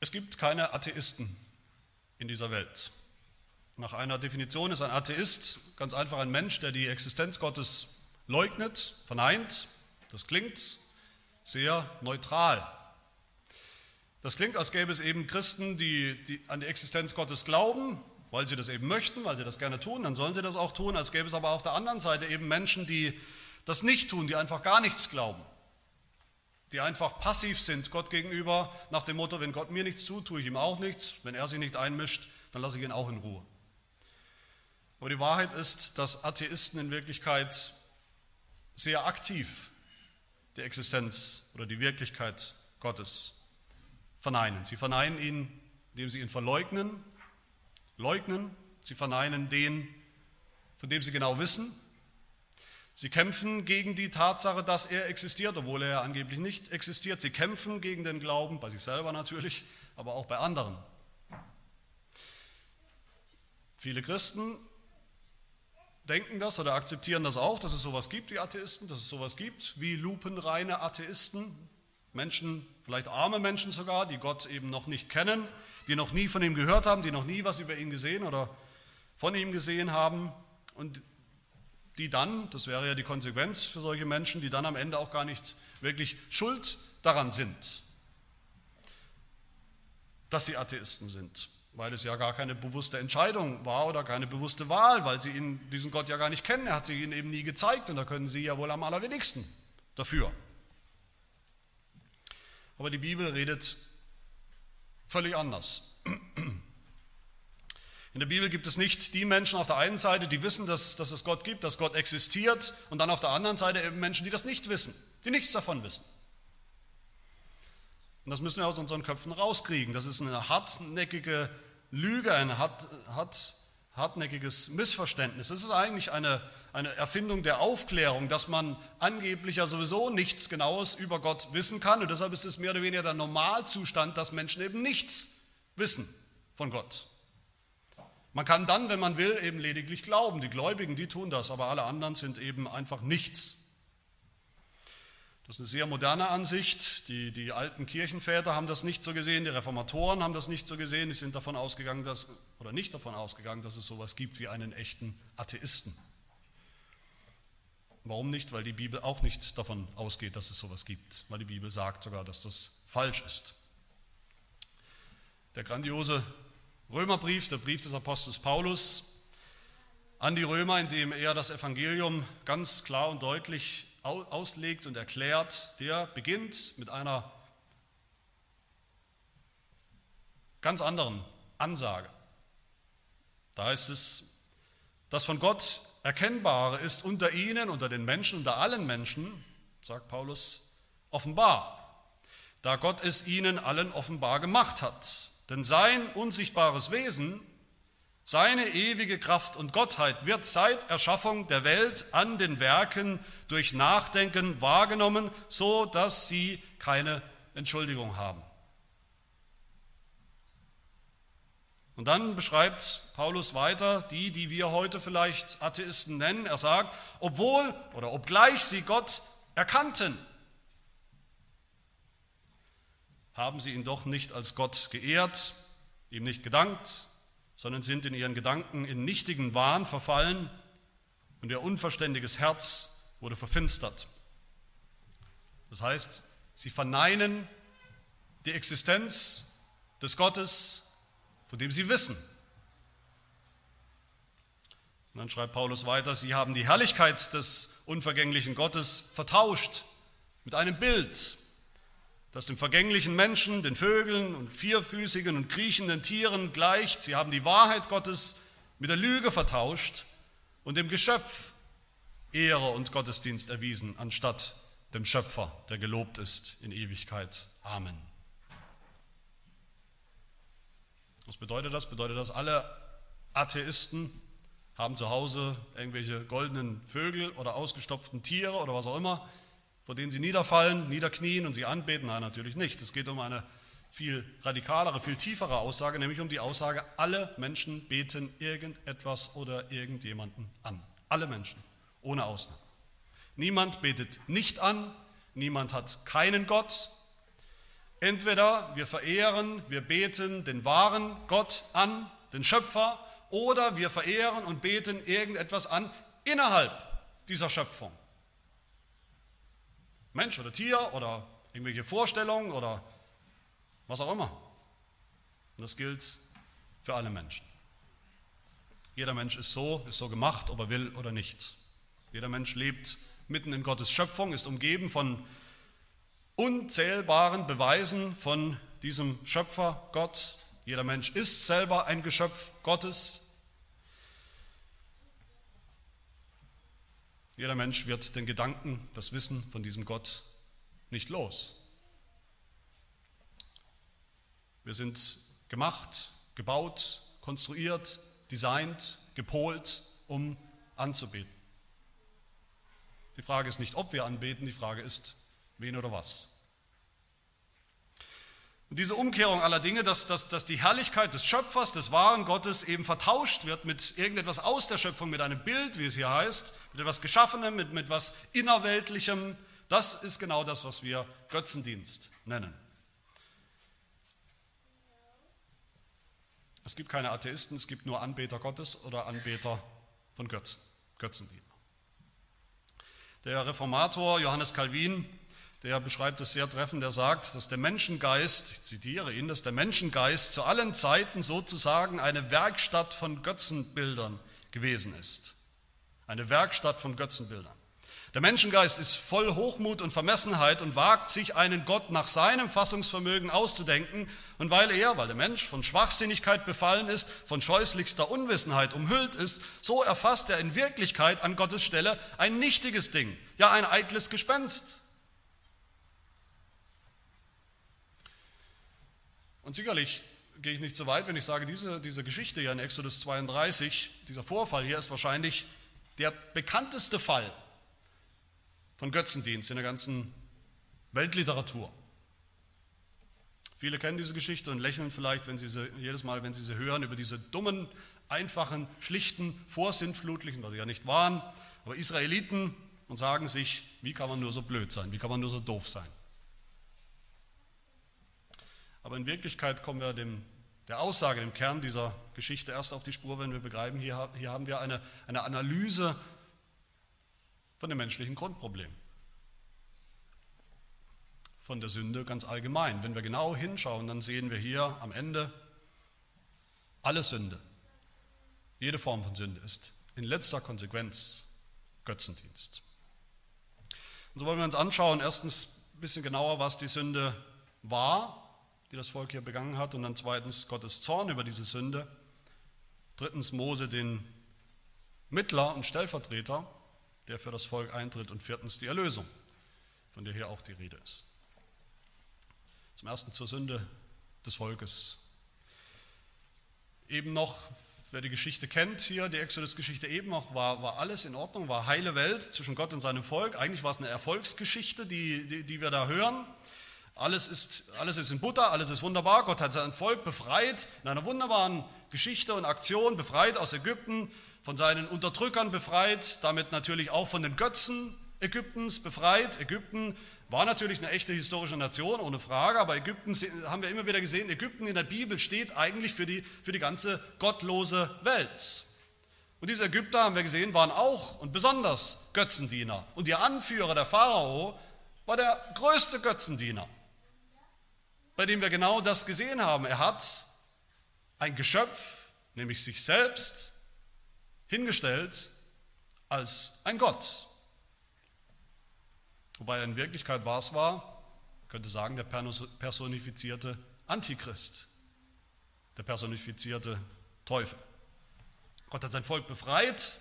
Es gibt keine Atheisten in dieser Welt. Nach einer Definition ist ein Atheist ganz einfach ein Mensch, der die Existenz Gottes leugnet, verneint. Das klingt sehr neutral. Das klingt, als gäbe es eben Christen, die, die an die Existenz Gottes glauben, weil sie das eben möchten, weil sie das gerne tun, dann sollen sie das auch tun, als gäbe es aber auf der anderen Seite eben Menschen, die das nicht tun, die einfach gar nichts glauben die einfach passiv sind Gott gegenüber, nach dem Motto, wenn Gott mir nichts tut, tue ich ihm auch nichts, wenn er sich nicht einmischt, dann lasse ich ihn auch in Ruhe. Aber die Wahrheit ist, dass Atheisten in Wirklichkeit sehr aktiv die Existenz oder die Wirklichkeit Gottes verneinen. Sie verneinen ihn, indem sie ihn verleugnen, leugnen, sie verneinen den, von dem sie genau wissen, Sie kämpfen gegen die Tatsache, dass er existiert, obwohl er angeblich nicht existiert. Sie kämpfen gegen den Glauben, bei sich selber natürlich, aber auch bei anderen. Viele Christen denken das oder akzeptieren das auch, dass es sowas gibt wie Atheisten, dass es sowas gibt wie lupenreine Atheisten, Menschen, vielleicht arme Menschen sogar, die Gott eben noch nicht kennen, die noch nie von ihm gehört haben, die noch nie was über ihn gesehen oder von ihm gesehen haben und die dann, das wäre ja die Konsequenz für solche Menschen, die dann am Ende auch gar nicht wirklich schuld daran sind, dass sie Atheisten sind, weil es ja gar keine bewusste Entscheidung war oder keine bewusste Wahl, weil sie ihn, diesen Gott ja gar nicht kennen. Er hat sich ihnen eben nie gezeigt und da können sie ja wohl am allerwenigsten dafür. Aber die Bibel redet völlig anders. In der Bibel gibt es nicht die Menschen auf der einen Seite, die wissen, dass, dass es Gott gibt, dass Gott existiert, und dann auf der anderen Seite eben Menschen, die das nicht wissen, die nichts davon wissen. Und das müssen wir aus unseren Köpfen rauskriegen. Das ist eine hartnäckige Lüge, ein hart, hart, hartnäckiges Missverständnis. Das ist eigentlich eine, eine Erfindung der Aufklärung, dass man angeblich ja sowieso nichts Genaues über Gott wissen kann. Und deshalb ist es mehr oder weniger der Normalzustand, dass Menschen eben nichts wissen von Gott. Man kann dann, wenn man will, eben lediglich glauben. Die Gläubigen, die tun das, aber alle anderen sind eben einfach nichts. Das ist eine sehr moderne Ansicht. Die, die alten Kirchenväter haben das nicht so gesehen, die Reformatoren haben das nicht so gesehen. Die sind davon ausgegangen, dass, oder nicht davon ausgegangen, dass es sowas gibt wie einen echten Atheisten. Warum nicht? Weil die Bibel auch nicht davon ausgeht, dass es sowas gibt. Weil die Bibel sagt sogar, dass das falsch ist. Der grandiose Römerbrief, der Brief des Apostels Paulus an die Römer, in dem er das Evangelium ganz klar und deutlich auslegt und erklärt, der beginnt mit einer ganz anderen Ansage. Da heißt es, das von Gott Erkennbare ist unter ihnen, unter den Menschen, unter allen Menschen, sagt Paulus, offenbar, da Gott es ihnen allen offenbar gemacht hat. Denn sein unsichtbares Wesen, seine ewige Kraft und Gottheit wird seit Erschaffung der Welt an den Werken durch Nachdenken wahrgenommen, so dass sie keine Entschuldigung haben. Und dann beschreibt Paulus weiter die, die wir heute vielleicht Atheisten nennen. Er sagt, obwohl oder obgleich sie Gott erkannten, haben sie ihn doch nicht als Gott geehrt, ihm nicht gedankt, sondern sind in ihren Gedanken in nichtigen Wahn verfallen und ihr unverständiges Herz wurde verfinstert. Das heißt, sie verneinen die Existenz des Gottes, von dem sie wissen. Und dann schreibt Paulus weiter, sie haben die Herrlichkeit des unvergänglichen Gottes vertauscht mit einem Bild, das dem vergänglichen Menschen, den Vögeln und vierfüßigen und kriechenden Tieren gleicht. Sie haben die Wahrheit Gottes mit der Lüge vertauscht und dem Geschöpf Ehre und Gottesdienst erwiesen, anstatt dem Schöpfer, der gelobt ist in Ewigkeit. Amen. Was bedeutet das? Bedeutet das, alle Atheisten haben zu Hause irgendwelche goldenen Vögel oder ausgestopften Tiere oder was auch immer vor denen sie niederfallen, niederknien und sie anbeten? Nein, natürlich nicht. Es geht um eine viel radikalere, viel tiefere Aussage, nämlich um die Aussage, alle Menschen beten irgendetwas oder irgendjemanden an. Alle Menschen, ohne Ausnahme. Niemand betet nicht an, niemand hat keinen Gott. Entweder wir verehren, wir beten den wahren Gott an, den Schöpfer, oder wir verehren und beten irgendetwas an innerhalb dieser Schöpfung. Mensch oder Tier oder irgendwelche Vorstellungen oder was auch immer. Und das gilt für alle Menschen. Jeder Mensch ist so, ist so gemacht, ob er will oder nicht. Jeder Mensch lebt mitten in Gottes Schöpfung, ist umgeben von unzählbaren Beweisen von diesem Schöpfer Gott. Jeder Mensch ist selber ein Geschöpf Gottes. Jeder Mensch wird den Gedanken, das Wissen von diesem Gott nicht los. Wir sind gemacht, gebaut, konstruiert, designt, gepolt, um anzubeten. Die Frage ist nicht, ob wir anbeten, die Frage ist, wen oder was. Und diese Umkehrung aller Dinge, dass, dass, dass die Herrlichkeit des Schöpfers, des wahren Gottes eben vertauscht wird mit irgendetwas aus der Schöpfung, mit einem Bild, wie es hier heißt, mit etwas Geschaffenem, mit, mit etwas Innerweltlichem, das ist genau das, was wir Götzendienst nennen. Es gibt keine Atheisten, es gibt nur Anbeter Gottes oder Anbeter von Götzen, Götzendiener. Der Reformator Johannes Calvin, der beschreibt es sehr treffend, der sagt, dass der Menschengeist, ich zitiere ihn, dass der Menschengeist zu allen Zeiten sozusagen eine Werkstatt von Götzenbildern gewesen ist. Eine Werkstatt von Götzenbildern. Der Menschengeist ist voll Hochmut und Vermessenheit und wagt sich einen Gott nach seinem Fassungsvermögen auszudenken. Und weil er, weil der Mensch von Schwachsinnigkeit befallen ist, von scheußlichster Unwissenheit umhüllt ist, so erfasst er in Wirklichkeit an Gottes Stelle ein nichtiges Ding, ja ein eitles Gespenst. Und sicherlich gehe ich nicht so weit, wenn ich sage, diese, diese Geschichte hier in Exodus 32, dieser Vorfall hier ist wahrscheinlich der bekannteste Fall von Götzendienst in der ganzen Weltliteratur. Viele kennen diese Geschichte und lächeln vielleicht, wenn sie sie, jedes Mal, wenn sie sie hören, über diese dummen, einfachen, schlichten, vorsintflutlichen, was sie ja nicht waren, aber Israeliten und sagen sich, wie kann man nur so blöd sein, wie kann man nur so doof sein. Aber in Wirklichkeit kommen wir dem, der Aussage, dem Kern dieser Geschichte erst auf die Spur, wenn wir begreifen, hier, hier haben wir eine, eine Analyse von dem menschlichen Grundproblem. Von der Sünde ganz allgemein. Wenn wir genau hinschauen, dann sehen wir hier am Ende alle Sünde. Jede Form von Sünde ist in letzter Konsequenz Götzendienst. Und so wollen wir uns anschauen, erstens ein bisschen genauer, was die Sünde war, die das Volk hier begangen hat, und dann zweitens Gottes Zorn über diese Sünde. Drittens Mose den Mittler und Stellvertreter der für das Volk eintritt. Und viertens die Erlösung, von der hier auch die Rede ist. Zum ersten zur Sünde des Volkes. Eben noch, wer die Geschichte kennt hier, die Exodus-Geschichte eben noch, war, war alles in Ordnung, war heile Welt zwischen Gott und seinem Volk. Eigentlich war es eine Erfolgsgeschichte, die, die, die wir da hören. Alles ist, alles ist in Butter, alles ist wunderbar. Gott hat sein Volk befreit in einer wunderbaren Geschichte und Aktion, befreit aus Ägypten, von seinen Unterdrückern befreit, damit natürlich auch von den Götzen Ägyptens befreit. Ägypten war natürlich eine echte historische Nation, ohne Frage, aber Ägypten, haben wir immer wieder gesehen, Ägypten in der Bibel steht eigentlich für die, für die ganze gottlose Welt. Und diese Ägypter, haben wir gesehen, waren auch und besonders Götzendiener. Und ihr Anführer, der Pharao, war der größte Götzendiener, bei dem wir genau das gesehen haben. Er hat ein Geschöpf, nämlich sich selbst, hingestellt als ein Gott. Wobei er in Wirklichkeit war es war, könnte sagen, der personifizierte Antichrist, der personifizierte Teufel. Gott hat sein Volk befreit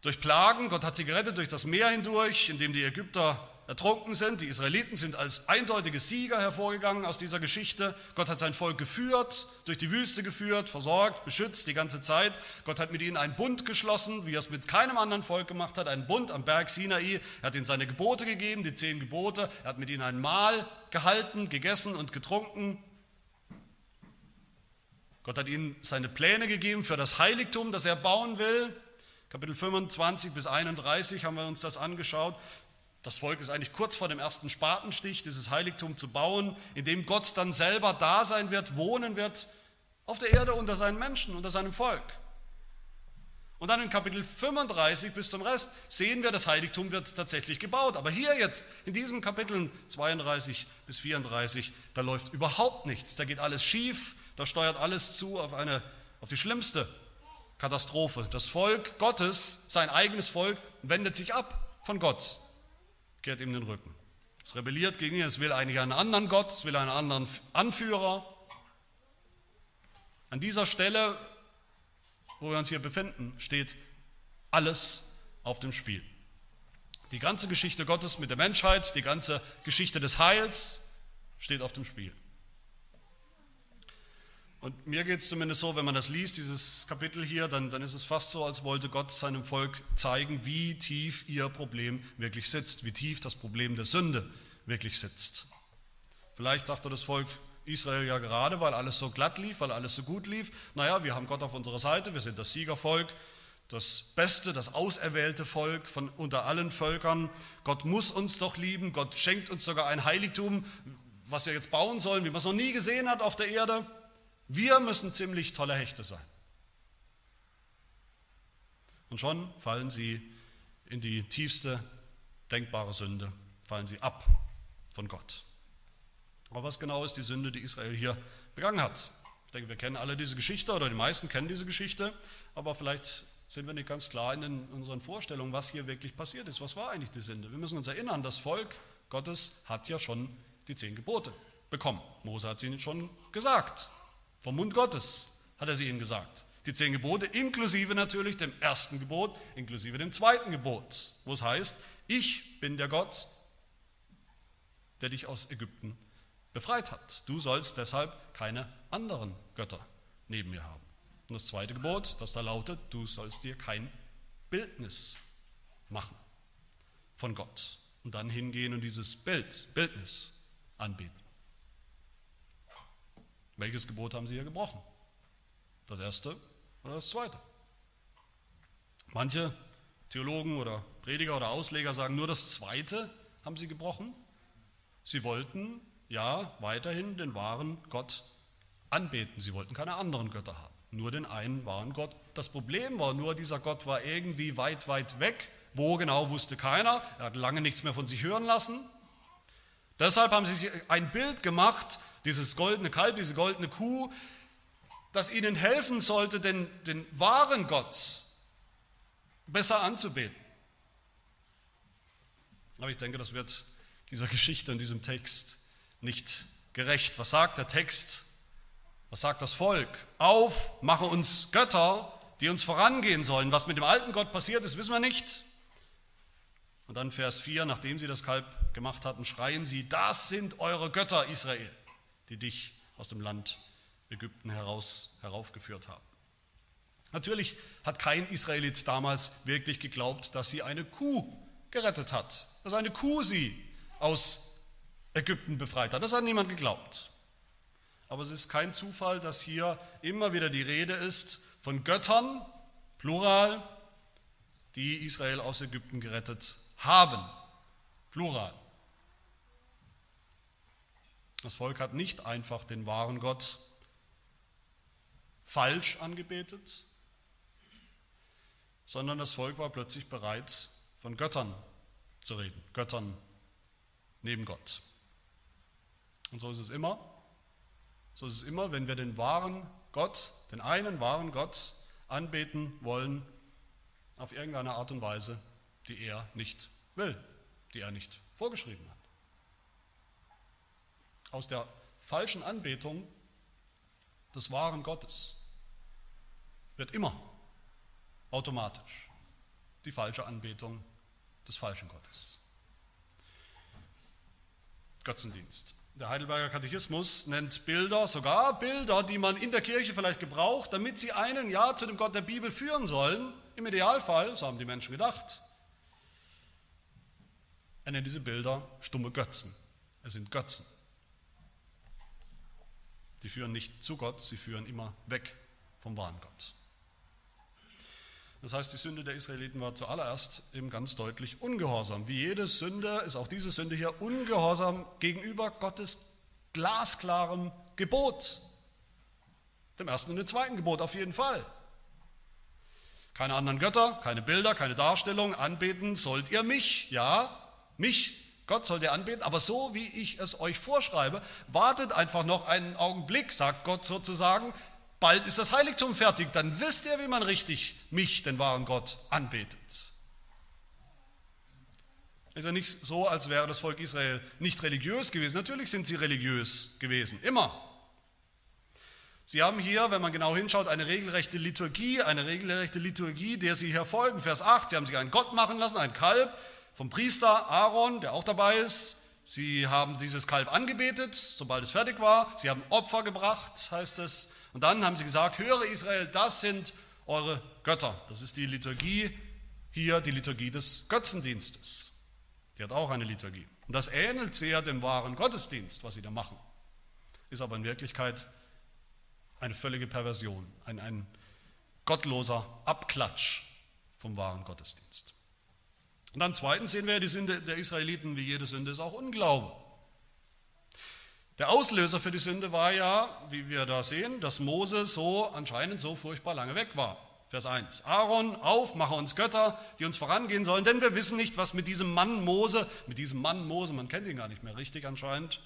durch Plagen, Gott hat sie gerettet durch das Meer hindurch, indem die Ägypter ertrunken sind. Die Israeliten sind als eindeutige Sieger hervorgegangen aus dieser Geschichte. Gott hat sein Volk geführt, durch die Wüste geführt, versorgt, beschützt die ganze Zeit. Gott hat mit ihnen einen Bund geschlossen, wie er es mit keinem anderen Volk gemacht hat, einen Bund am Berg Sinai. Er hat ihnen seine Gebote gegeben, die zehn Gebote. Er hat mit ihnen ein Mahl gehalten, gegessen und getrunken. Gott hat ihnen seine Pläne gegeben für das Heiligtum, das er bauen will. Kapitel 25 bis 31 haben wir uns das angeschaut. Das Volk ist eigentlich kurz vor dem ersten Spatenstich, dieses Heiligtum zu bauen, in dem Gott dann selber da sein wird, wohnen wird, auf der Erde unter seinen Menschen, unter seinem Volk. Und dann in Kapitel 35 bis zum Rest sehen wir, das Heiligtum wird tatsächlich gebaut. Aber hier jetzt, in diesen Kapiteln 32 bis 34, da läuft überhaupt nichts. Da geht alles schief, da steuert alles zu auf, eine, auf die schlimmste Katastrophe. Das Volk Gottes, sein eigenes Volk, wendet sich ab von Gott, kehrt ihm den Rücken. Es rebelliert gegen ihn, es will eigentlich einen anderen Gott, es will einen anderen Anführer. An dieser Stelle wo wir uns hier befinden, steht alles auf dem Spiel. Die ganze Geschichte Gottes mit der Menschheit, die ganze Geschichte des Heils steht auf dem Spiel. Und mir geht es zumindest so, wenn man das liest, dieses Kapitel hier, dann, dann ist es fast so, als wollte Gott seinem Volk zeigen, wie tief ihr Problem wirklich sitzt, wie tief das Problem der Sünde wirklich sitzt. Vielleicht dachte das Volk, Israel ja gerade, weil alles so glatt lief, weil alles so gut lief. Naja, wir haben Gott auf unserer Seite, wir sind das Siegervolk, das beste, das auserwählte Volk von unter allen Völkern. Gott muss uns doch lieben, Gott schenkt uns sogar ein Heiligtum, was wir jetzt bauen sollen, wie man es noch nie gesehen hat auf der Erde. Wir müssen ziemlich tolle Hechte sein. Und schon fallen sie in die tiefste denkbare Sünde, fallen sie ab von Gott. Aber was genau ist die Sünde, die Israel hier begangen hat? Ich denke, wir kennen alle diese Geschichte oder die meisten kennen diese Geschichte, aber vielleicht sind wir nicht ganz klar in, den, unseren Vorstellungen, was hier wirklich passiert ist. Was war eigentlich die Sünde? Wir müssen uns erinnern, das Volk Gottes hat ja schon die zehn Gebote bekommen. Mose hat sie ihnen schon gesagt. Vom Mund Gottes hat er sie ihnen gesagt. Die zehn Gebote, inklusive natürlich dem ersten Gebot, inklusive dem zweiten Gebot, wo es heißt, ich bin der Gott, der dich aus Ägypten befreit hat. Du sollst deshalb keine anderen Götter neben mir haben. Und das zweite Gebot, das da lautet, du sollst dir kein Bildnis machen von Gott und dann hingehen und dieses Bild, Bildnis anbieten. Welches Gebot haben sie hier gebrochen? Das erste oder das zweite? Manche Theologen oder Prediger oder Ausleger sagen, nur das zweite haben sie gebrochen. Sie wollten ja weiterhin den wahren Gott anbeten. Sie wollten keine anderen Götter haben, nur den einen wahren Gott. Das Problem war nur, dieser Gott war irgendwie weit, weit weg. Wo genau wusste keiner. Er hat lange nichts mehr von sich hören lassen. Deshalb haben sie ein Bild gemacht, dieses goldene Kalb, diese goldene Kuh, das ihnen helfen sollte, den, den wahren Gott besser anzubeten. Aber ich denke, das wird dieser Geschichte und diesem Text nicht gerecht. Was sagt der Text? Was sagt das Volk? Auf, mache uns Götter, die uns vorangehen sollen. Was mit dem alten Gott passiert ist, wissen wir nicht. Und dann Vers 4, nachdem sie das Kalb gemacht hatten, schreien sie, das sind eure Götter, Israel, die dich aus dem Land Ägypten heraus, heraufgeführt haben. Natürlich hat kein Israelit damals wirklich geglaubt, dass sie eine Kuh gerettet hat, dass eine Kuh sie aus Ägypten befreit hat. Das hat niemand geglaubt. Aber es ist kein Zufall, dass hier immer wieder die Rede ist von Göttern, plural, die Israel aus Ägypten gerettet haben. Plural. Das Volk hat nicht einfach den wahren Gott falsch angebetet, sondern das Volk war plötzlich bereit, von Göttern zu reden, Göttern neben Gott. Und so ist es immer. So ist es immer, wenn wir den wahren Gott, den einen wahren Gott anbeten wollen, auf irgendeine Art und Weise, die er nicht will, die er nicht vorgeschrieben hat. Aus der falschen Anbetung des wahren Gottes wird immer automatisch die falsche Anbetung des falschen Gottes. Götzendienst. Der Heidelberger Katechismus nennt Bilder, sogar Bilder, die man in der Kirche vielleicht gebraucht, damit sie einen ja zu dem Gott der Bibel führen sollen. Im Idealfall, so haben die Menschen gedacht. Er nennt diese Bilder stumme Götzen. Es sind Götzen. Die führen nicht zu Gott, sie führen immer weg vom wahren Gott. Das heißt, die Sünde der Israeliten war zuallererst eben ganz deutlich Ungehorsam. Wie jede Sünde ist auch diese Sünde hier Ungehorsam gegenüber Gottes glasklarem Gebot. Dem ersten und dem zweiten Gebot auf jeden Fall. Keine anderen Götter, keine Bilder, keine Darstellung. Anbeten sollt ihr mich, ja, mich, Gott sollt ihr anbeten, aber so wie ich es euch vorschreibe, wartet einfach noch einen Augenblick, sagt Gott sozusagen, bald ist das Heiligtum fertig, dann wisst ihr, wie man richtig mich, den wahren Gott, anbetet. Ist ja nicht so, als wäre das Volk Israel nicht religiös gewesen. Natürlich sind sie religiös gewesen, immer. Sie haben hier, wenn man genau hinschaut, eine regelrechte Liturgie, eine regelrechte Liturgie, der sie hier folgen. Vers 8, sie haben sich einen Gott machen lassen, ein Kalb vom Priester Aaron, der auch dabei ist. Sie haben dieses Kalb angebetet, sobald es fertig war. Sie haben Opfer gebracht, heißt es. Und dann haben sie gesagt, höre Israel, das sind eure Götter. Das ist die Liturgie hier, die Liturgie des Götzendienstes. Die hat auch eine Liturgie. Und das ähnelt sehr dem wahren Gottesdienst, was sie da machen. Ist aber in Wirklichkeit eine völlige Perversion, ein, ein gottloser Abklatsch vom wahren Gottesdienst. Und dann zweitens sehen wir die Sünde der Israeliten, wie jede Sünde ist auch Unglaube. Der Auslöser für die Sünde war ja, wie wir da sehen, dass Mose so anscheinend so furchtbar lange weg war. Vers 1. Aaron, auf, mache uns Götter, die uns vorangehen sollen, denn wir wissen nicht, was mit diesem Mann Mose, mit diesem Mann Mose, man kennt ihn gar nicht mehr richtig anscheinend,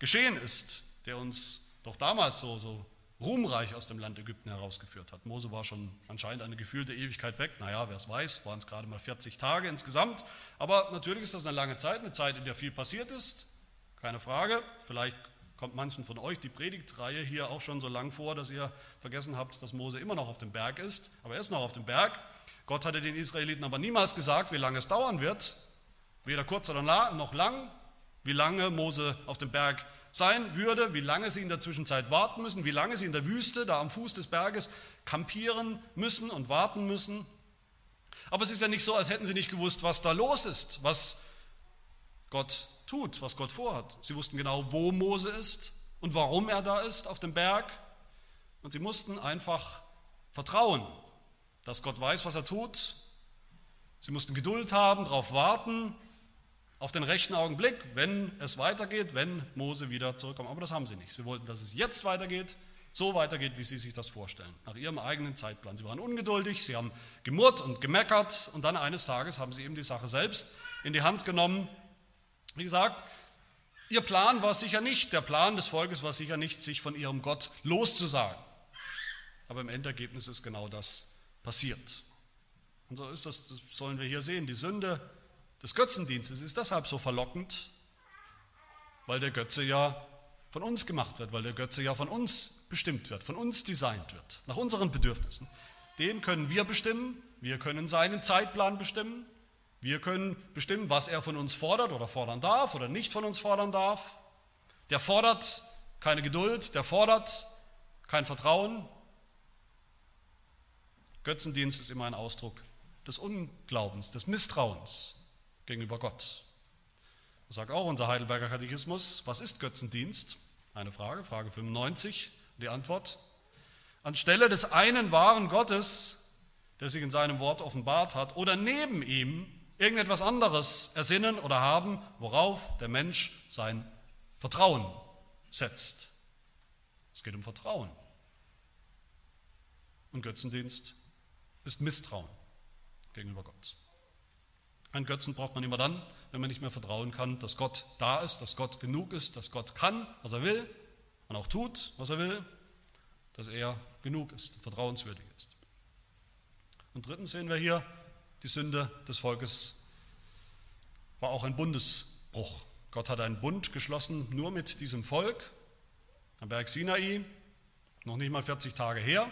geschehen ist, der uns doch damals so, so ruhmreich aus dem Land Ägypten herausgeführt hat. Mose war schon anscheinend eine gefühlte Ewigkeit weg. Naja, wer es weiß, waren es gerade mal 40 Tage insgesamt. Aber natürlich ist das eine lange Zeit, eine Zeit, in der viel passiert ist. Keine Frage. Vielleicht kommt manchen von euch die Predigtreihe hier auch schon so lang vor, dass ihr vergessen habt, dass Mose immer noch auf dem Berg ist. Aber er ist noch auf dem Berg. Gott hatte den Israeliten aber niemals gesagt, wie lange es dauern wird. Weder kurz noch lang, wie lange Mose auf dem Berg sein würde, wie lange sie in der Zwischenzeit warten müssen, wie lange sie in der Wüste, da am Fuß des Berges, kampieren müssen und warten müssen. Aber es ist ja nicht so, als hätten sie nicht gewusst, was da los ist, was Gott tut, was Gott vorhat. Sie wussten genau, wo Mose ist und warum er da ist auf dem Berg. Und sie mussten einfach vertrauen, dass Gott weiß, was er tut. Sie mussten Geduld haben, darauf warten auf den rechten Augenblick, wenn es weitergeht, wenn Mose wieder zurückkommt. Aber das haben sie nicht. Sie wollten, dass es jetzt weitergeht, so weitergeht, wie sie sich das vorstellen, nach ihrem eigenen Zeitplan. Sie waren ungeduldig, sie haben gemurrt und gemeckert und dann eines Tages haben sie eben die Sache selbst in die Hand genommen. Wie gesagt, ihr Plan war sicher nicht, der Plan des Volkes war sicher nicht, sich von ihrem Gott loszusagen. Aber im Endergebnis ist genau das passiert. Und so ist das, das sollen wir hier sehen. Die Sünde des Götzendienstes ist deshalb so verlockend, weil der Götze ja von uns gemacht wird, weil der Götze ja von uns bestimmt wird, von uns designt wird, nach unseren Bedürfnissen. Den können wir bestimmen, wir können seinen Zeitplan bestimmen, wir können bestimmen, was er von uns fordert oder fordern darf oder nicht von uns fordern darf. Der fordert keine Geduld, der fordert kein Vertrauen. Götzendienst ist immer ein Ausdruck des Unglaubens, des Misstrauens gegenüber Gott. Das sagt auch unser Heidelberger Katechismus. Was ist Götzendienst? Eine Frage, Frage 95. Die Antwort. Anstelle des einen wahren Gottes, der sich in seinem Wort offenbart hat, oder neben ihm irgendetwas anderes ersinnen oder haben, worauf der Mensch sein Vertrauen setzt. Es geht um Vertrauen. Und Götzendienst ist Misstrauen gegenüber Gott. Einen Götzen braucht man immer dann, wenn man nicht mehr vertrauen kann, dass Gott da ist, dass Gott genug ist, dass Gott kann, was er will und auch tut, was er will, dass er genug ist, vertrauenswürdig ist. Und drittens sehen wir hier, die Sünde des Volkes war auch ein Bundesbruch. Gott hat einen Bund geschlossen nur mit diesem Volk am Berg Sinai, noch nicht mal 40 Tage her.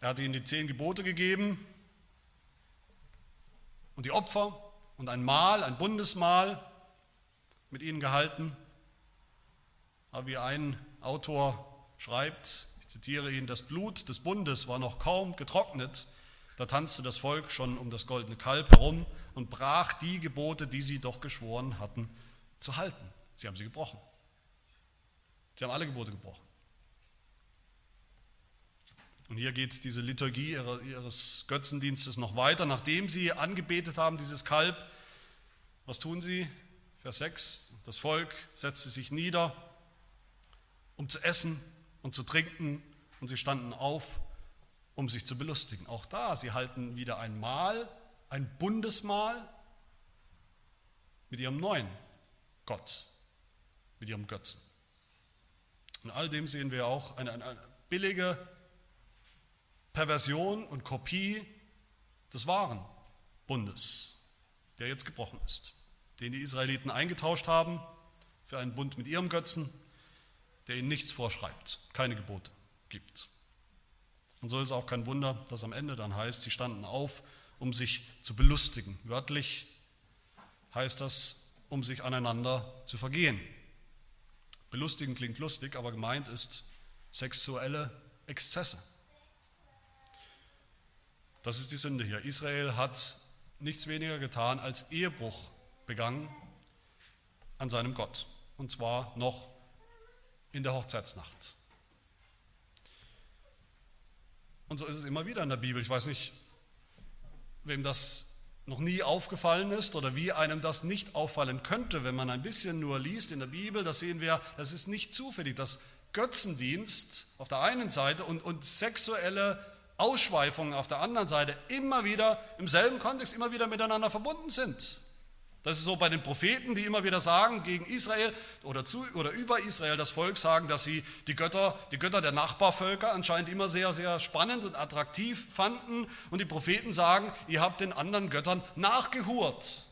Er hat ihnen die zehn Gebote gegeben, und die Opfer und ein Mahl, ein Bundesmahl mit ihnen gehalten. Aber wie ein Autor schreibt, ich zitiere ihn, das Blut des Bundes war noch kaum getrocknet, da tanzte das Volk schon um das goldene Kalb herum und brach die Gebote, die sie doch geschworen hatten, zu halten. Sie haben sie gebrochen. Sie haben alle Gebote gebrochen. Und hier geht diese Liturgie ihres Götzendienstes noch weiter. Nachdem sie angebetet haben, dieses Kalb, was tun sie? Vers 6, das Volk setzte sich nieder, um zu essen und zu trinken, und sie standen auf, um sich zu belustigen. Auch da, sie halten wieder ein Mahl, ein Bundesmahl mit ihrem neuen Gott, mit ihrem Götzen. In all dem sehen wir auch eine, eine billige Perversion und Kopie des wahren Bundes, der jetzt gebrochen ist den die Israeliten eingetauscht haben für einen Bund mit ihrem Götzen, der ihnen nichts vorschreibt, keine Gebote gibt. Und so ist auch kein Wunder, dass am Ende dann heißt, sie standen auf, um sich zu belustigen. Wörtlich heißt das, um sich aneinander zu vergehen. Belustigen klingt lustig, aber gemeint ist sexuelle Exzesse. Das ist die Sünde hier. Israel hat nichts weniger getan als Ehebruch begangen an seinem Gott. Und zwar noch in der Hochzeitsnacht. Und so ist es immer wieder in der Bibel. Ich weiß nicht, wem das noch nie aufgefallen ist oder wie einem das nicht auffallen könnte, wenn man ein bisschen nur liest in der Bibel. Da sehen wir, das ist nicht zufällig, dass Götzendienst auf der einen Seite und, und sexuelle Ausschweifungen auf der anderen Seite immer wieder im selben Kontext immer wieder miteinander verbunden sind. Das ist so bei den Propheten, die immer wieder sagen gegen Israel oder, zu, oder über Israel das Volk sagen, dass sie die Götter, die Götter der Nachbarvölker anscheinend immer sehr, sehr spannend und attraktiv fanden. Und die Propheten sagen, ihr habt den anderen Göttern nachgehurt.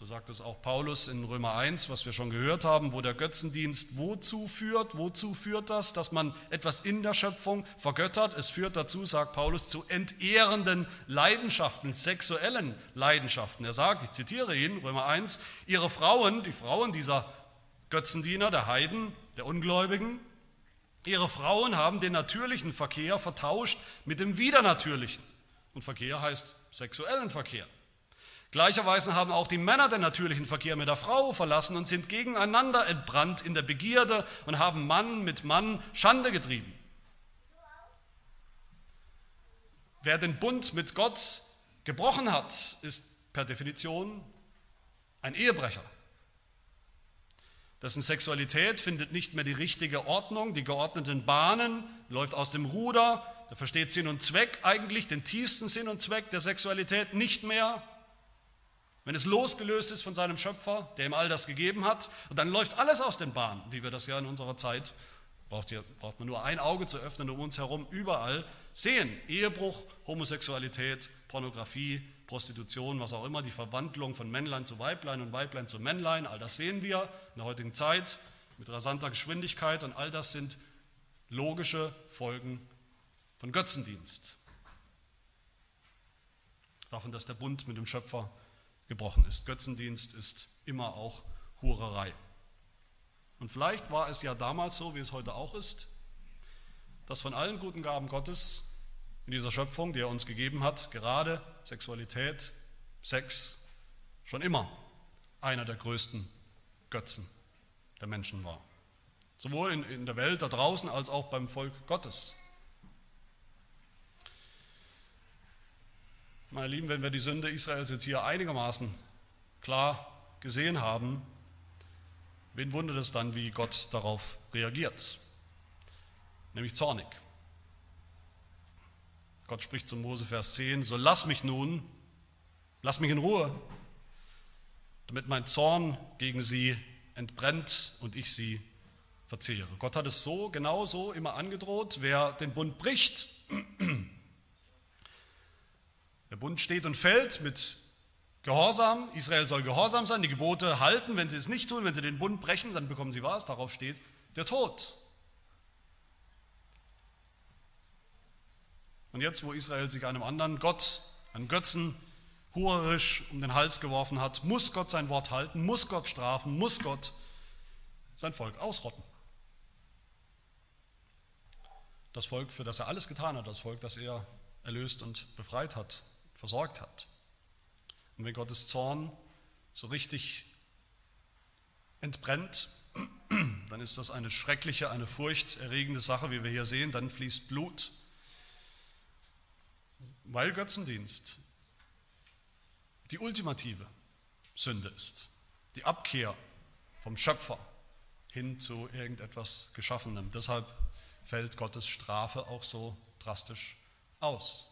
So sagt es auch Paulus in Römer 1, was wir schon gehört haben, wo der Götzendienst wozu führt. Wozu führt das? Dass man etwas in der Schöpfung vergöttert. Es führt dazu, sagt Paulus, zu entehrenden Leidenschaften, sexuellen Leidenschaften. Er sagt, ich zitiere ihn, Römer 1, ihre Frauen, die Frauen dieser Götzendiener, der Heiden, der Ungläubigen, ihre Frauen haben den natürlichen Verkehr vertauscht mit dem widernatürlichen. Und Verkehr heißt sexuellen Verkehr. Gleicherweise haben auch die Männer den natürlichen Verkehr mit der Frau verlassen und sind gegeneinander entbrannt in der Begierde und haben Mann mit Mann Schande getrieben. Wer den Bund mit Gott gebrochen hat, ist per Definition ein Ehebrecher. Dessen Sexualität findet nicht mehr die richtige Ordnung, die geordneten Bahnen, läuft aus dem Ruder, der versteht Sinn und Zweck eigentlich, den tiefsten Sinn und Zweck der Sexualität nicht mehr. Wenn es losgelöst ist von seinem Schöpfer, der ihm all das gegeben hat, und dann läuft alles aus den Bahnen, wie wir das ja in unserer Zeit, braucht, hier, braucht man nur ein Auge zu öffnen, um uns herum überall sehen. Ehebruch, Homosexualität, Pornografie, Prostitution, was auch immer, die Verwandlung von Männlein zu Weiblein und Weiblein zu Männlein, all das sehen wir in der heutigen Zeit mit rasanter Geschwindigkeit und all das sind logische Folgen von Götzendienst. Davon, dass der Bund mit dem Schöpfer gebrochen ist. Götzendienst ist immer auch Hurerei. Und vielleicht war es ja damals so, wie es heute auch ist, dass von allen guten Gaben Gottes in dieser Schöpfung, die er uns gegeben hat, gerade Sexualität, Sex schon immer einer der größten Götzen der Menschen war. Sowohl in, in der Welt da draußen als auch beim Volk Gottes. Meine Lieben, wenn wir die Sünde Israels jetzt hier einigermaßen klar gesehen haben, wen wundert es dann, wie Gott darauf reagiert? Nämlich zornig. Gott spricht zum Mose Vers 10, so lass mich nun, lass mich in Ruhe, damit mein Zorn gegen sie entbrennt und ich sie verzehre. Gott hat es so, genau so immer angedroht, wer den Bund bricht, der Bund steht und fällt mit Gehorsam. Israel soll gehorsam sein, die Gebote halten. Wenn sie es nicht tun, wenn sie den Bund brechen, dann bekommen sie was. Darauf steht der Tod. Und jetzt, wo Israel sich einem anderen Gott, einem Götzen, hurerisch um den Hals geworfen hat, muss Gott sein Wort halten, muss Gott strafen, muss Gott sein Volk ausrotten. Das Volk, für das er alles getan hat, das Volk, das er erlöst und befreit hat versorgt hat. Und wenn Gottes Zorn so richtig entbrennt, dann ist das eine schreckliche, eine furchterregende Sache, wie wir hier sehen, dann fließt Blut. Weil Götzendienst die ultimative Sünde ist, die Abkehr vom Schöpfer hin zu irgendetwas Geschaffenem. Deshalb fällt Gottes Strafe auch so drastisch aus.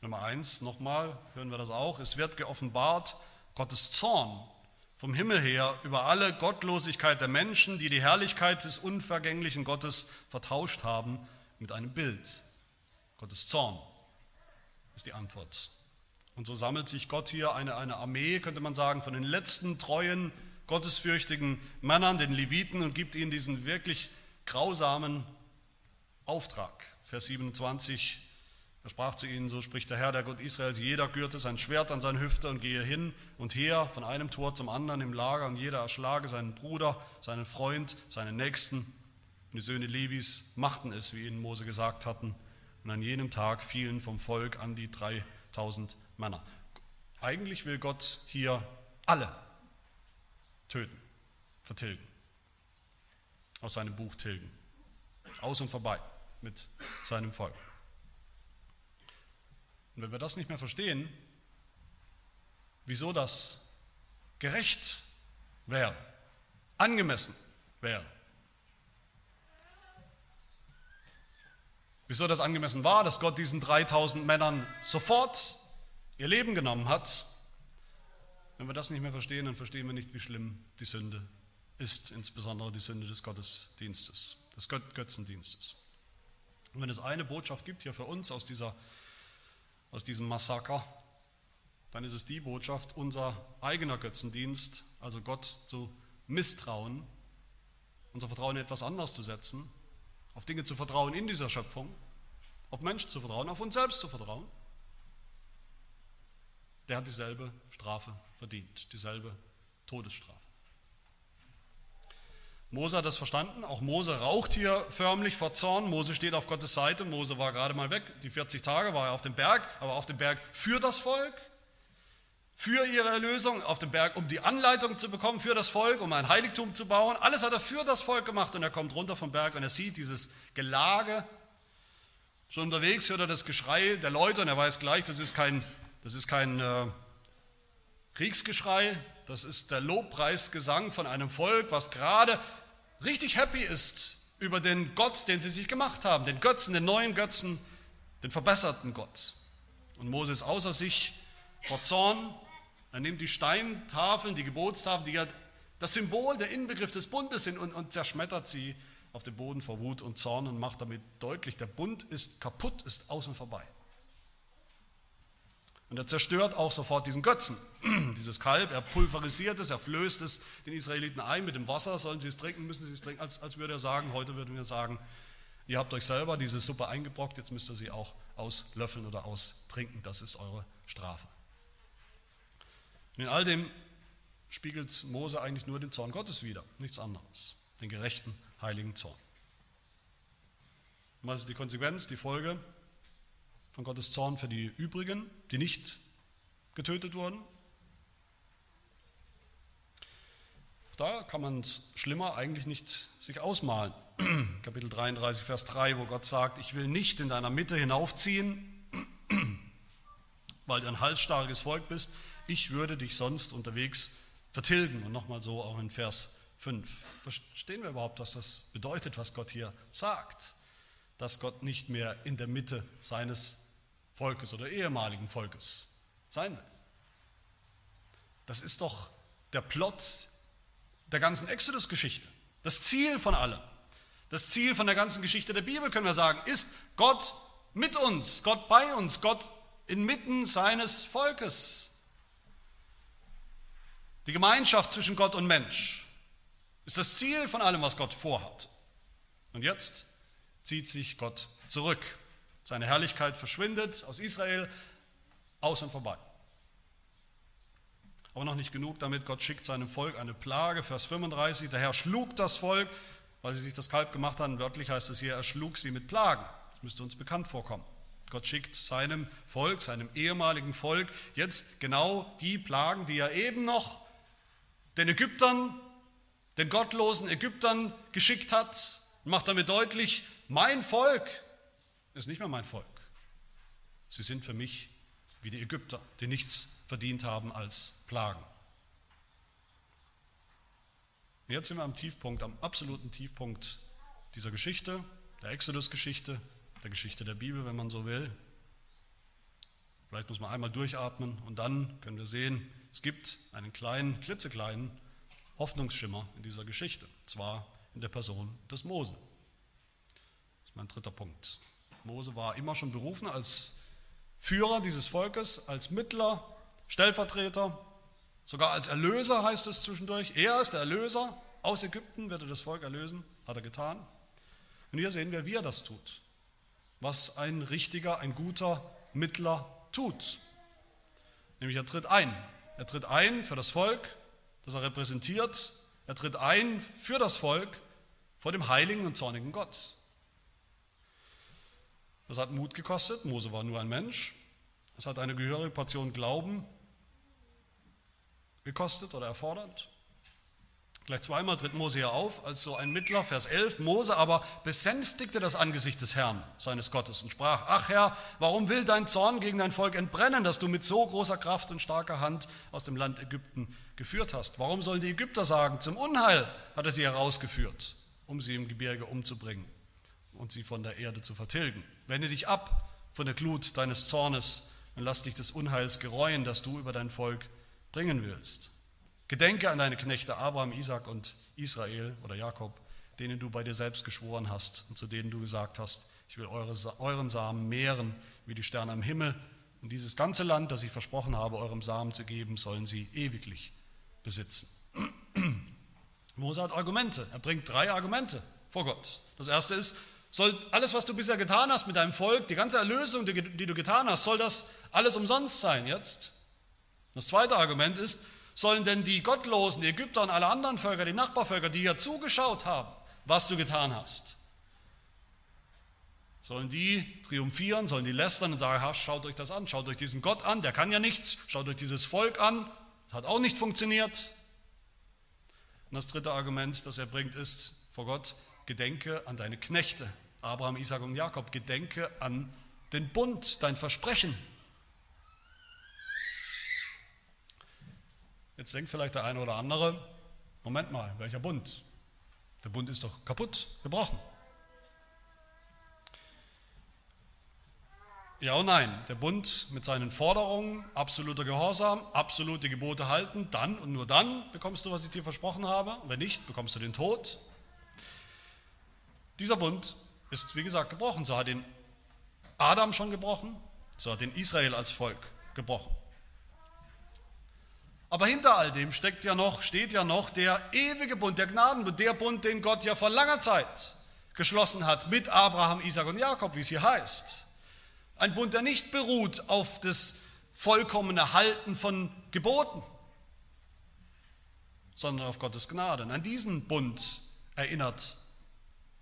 Nummer eins, nochmal, hören wir das auch, es wird geoffenbart, Gottes Zorn vom Himmel her über alle Gottlosigkeit der Menschen, die die Herrlichkeit des unvergänglichen Gottes vertauscht haben mit einem Bild. Gottes Zorn ist die Antwort. Und so sammelt sich Gott hier eine, eine Armee, könnte man sagen, von den letzten treuen, gottesfürchtigen Männern, den Leviten, und gibt ihnen diesen wirklich grausamen Auftrag. Vers 27 er sprach zu ihnen, so spricht der Herr, der Gott Israels, jeder gürte sein Schwert an seine Hüfte und gehe hin und her von einem Tor zum anderen im Lager und jeder erschlage seinen Bruder, seinen Freund, seinen Nächsten. Und die Söhne Levis machten es, wie ihnen Mose gesagt hatten. Und an jenem Tag fielen vom Volk an die 3000 Männer. Eigentlich will Gott hier alle töten, vertilgen, aus seinem Buch tilgen, aus und vorbei mit seinem Volk. Und wenn wir das nicht mehr verstehen, wieso das gerecht wäre, angemessen wäre, wieso das angemessen war, dass Gott diesen 3000 Männern sofort ihr Leben genommen hat, wenn wir das nicht mehr verstehen, dann verstehen wir nicht, wie schlimm die Sünde ist, insbesondere die Sünde des Gottesdienstes, des Götzendienstes. Und wenn es eine Botschaft gibt hier für uns aus dieser aus diesem Massaker, dann ist es die Botschaft, unser eigener Götzendienst, also Gott zu misstrauen, unser Vertrauen in etwas anderes zu setzen, auf Dinge zu vertrauen in dieser Schöpfung, auf Menschen zu vertrauen, auf uns selbst zu vertrauen, der hat dieselbe Strafe verdient, dieselbe Todesstrafe. Mose hat das verstanden. Auch Mose raucht hier förmlich vor Zorn. Mose steht auf Gottes Seite. Mose war gerade mal weg. Die 40 Tage war er auf dem Berg, aber auf dem Berg für das Volk, für ihre Erlösung, auf dem Berg, um die Anleitung zu bekommen für das Volk, um ein Heiligtum zu bauen. Alles hat er für das Volk gemacht und er kommt runter vom Berg und er sieht dieses Gelage. Schon unterwegs hört er das Geschrei der Leute und er weiß gleich, das ist kein, das ist kein äh, Kriegsgeschrei, das ist der Lobpreisgesang von einem Volk, was gerade richtig happy ist über den Gott, den sie sich gemacht haben, den Götzen, den neuen Götzen, den verbesserten Gott. Und Moses außer sich vor Zorn, er nimmt die Steintafeln, die Gebotstafeln, die ja das Symbol, der Inbegriff des Bundes sind und, und zerschmettert sie auf den Boden vor Wut und Zorn und macht damit deutlich, der Bund ist kaputt, ist aus und vorbei. Und er zerstört auch sofort diesen Götzen, dieses Kalb, er pulverisiert es, er flößt es den Israeliten ein mit dem Wasser, sollen sie es trinken, müssen sie es trinken, als, als würde er sagen, heute würden wir sagen, ihr habt euch selber diese Suppe eingebrockt, jetzt müsst ihr sie auch auslöffeln oder austrinken, das ist eure Strafe. Und in all dem spiegelt Mose eigentlich nur den Zorn Gottes wider, nichts anderes, den gerechten, heiligen Zorn. Was ist die Konsequenz, die Folge? Von Gottes Zorn für die übrigen, die nicht getötet wurden. Da kann man es schlimmer eigentlich nicht sich ausmalen. Kapitel 33, Vers 3, wo Gott sagt, ich will nicht in deiner Mitte hinaufziehen, weil du ein halsstarkes Volk bist. Ich würde dich sonst unterwegs vertilgen. Und nochmal so auch in Vers 5. Verstehen wir überhaupt, was das bedeutet, was Gott hier sagt? Dass Gott nicht mehr in der Mitte seines Volkes oder ehemaligen Volkes sein will. Das ist doch der Plot der ganzen Exodus-Geschichte. Das Ziel von allem. Das Ziel von der ganzen Geschichte der Bibel, können wir sagen, ist Gott mit uns, Gott bei uns, Gott inmitten seines Volkes. Die Gemeinschaft zwischen Gott und Mensch ist das Ziel von allem, was Gott vorhat. Und jetzt zieht sich Gott zurück. Seine Herrlichkeit verschwindet aus Israel, aus und vorbei. Aber noch nicht genug damit, Gott schickt seinem Volk eine Plage. Vers 35, der Herr schlug das Volk, weil sie sich das Kalb gemacht haben. Wörtlich heißt es hier, er schlug sie mit Plagen. Das müsste uns bekannt vorkommen. Gott schickt seinem Volk, seinem ehemaligen Volk, jetzt genau die Plagen, die er eben noch den Ägyptern den gottlosen Ägyptern geschickt hat, macht damit deutlich, mein Volk ist nicht mehr mein Volk. Sie sind für mich wie die Ägypter, die nichts verdient haben als Plagen. Jetzt sind wir am Tiefpunkt, am absoluten Tiefpunkt dieser Geschichte, der Exodus-Geschichte, der Geschichte der Bibel, wenn man so will. Vielleicht muss man einmal durchatmen und dann können wir sehen, es gibt einen kleinen, klitzekleinen Hoffnungsschimmer in dieser Geschichte, zwar in der Person des Mose. Das ist mein dritter Punkt. Mose war immer schon berufen als Führer dieses Volkes, als Mittler, Stellvertreter, sogar als Erlöser heißt es zwischendurch. Er ist der Erlöser aus Ägypten, wird er das Volk erlösen, hat er getan. Und hier sehen wir, wie er das tut, was ein richtiger, ein guter Mittler tut. Nämlich er tritt ein. Er tritt ein für das Volk, das er repräsentiert. Er tritt ein für das Volk vor dem heiligen und zornigen Gott. Das hat Mut gekostet. Mose war nur ein Mensch. Es hat eine gehörige Portion Glauben gekostet oder erfordert. Gleich zweimal tritt Mose hier auf als so ein Mittler, Vers 11. Mose aber besänftigte das Angesicht des Herrn, seines Gottes, und sprach, ach Herr, warum will dein Zorn gegen dein Volk entbrennen, dass du mit so großer Kraft und starker Hand aus dem Land Ägypten geführt hast? Warum sollen die Ägypter sagen, zum Unheil hat er sie herausgeführt, um sie im Gebirge umzubringen und sie von der Erde zu vertilgen? Wende dich ab von der Glut deines Zornes und lass dich des Unheils gereuen, das du über dein Volk bringen willst. Gedenke an deine Knechte Abraham, Isaac und Israel oder Jakob, denen du bei dir selbst geschworen hast und zu denen du gesagt hast, ich will eure, euren Samen mehren wie die Sterne am Himmel. Und dieses ganze Land, das ich versprochen habe, eurem Samen zu geben, sollen sie ewiglich besitzen. Mose hat Argumente. Er bringt drei Argumente vor Gott. Das erste ist, soll alles, was du bisher getan hast mit deinem Volk, die ganze Erlösung, die, die du getan hast, soll das alles umsonst sein jetzt? Das zweite Argument ist, sollen denn die Gottlosen, die Ägypter und alle anderen Völker, die Nachbarvölker, die ja zugeschaut haben, was du getan hast, sollen die triumphieren, sollen die lästern und sagen, schaut euch das an, schaut euch diesen Gott an, der kann ja nichts, schaut euch dieses Volk an, hat auch nicht funktioniert. Und das dritte Argument, das er bringt, ist vor Gott, gedenke an deine Knechte, Abraham, Isaac und Jakob, gedenke an den Bund, dein Versprechen, Jetzt denkt vielleicht der eine oder andere, Moment mal, welcher Bund? Der Bund ist doch kaputt, gebrochen. Ja und nein, der Bund mit seinen Forderungen, absoluter Gehorsam, absolute Gebote halten, dann und nur dann bekommst du, was ich dir versprochen habe. Wenn nicht, bekommst du den Tod. Dieser Bund ist, wie gesagt, gebrochen. So hat ihn Adam schon gebrochen, so hat ihn Israel als Volk gebrochen. Aber hinter all dem steckt ja noch, steht ja noch der ewige Bund, der Gnadenbund, der Bund, den Gott ja vor langer Zeit geschlossen hat mit Abraham, Isaac und Jakob, wie es hier heißt. Ein Bund, der nicht beruht auf das vollkommene Halten von Geboten, sondern auf Gottes Gnade. Und an diesen Bund erinnert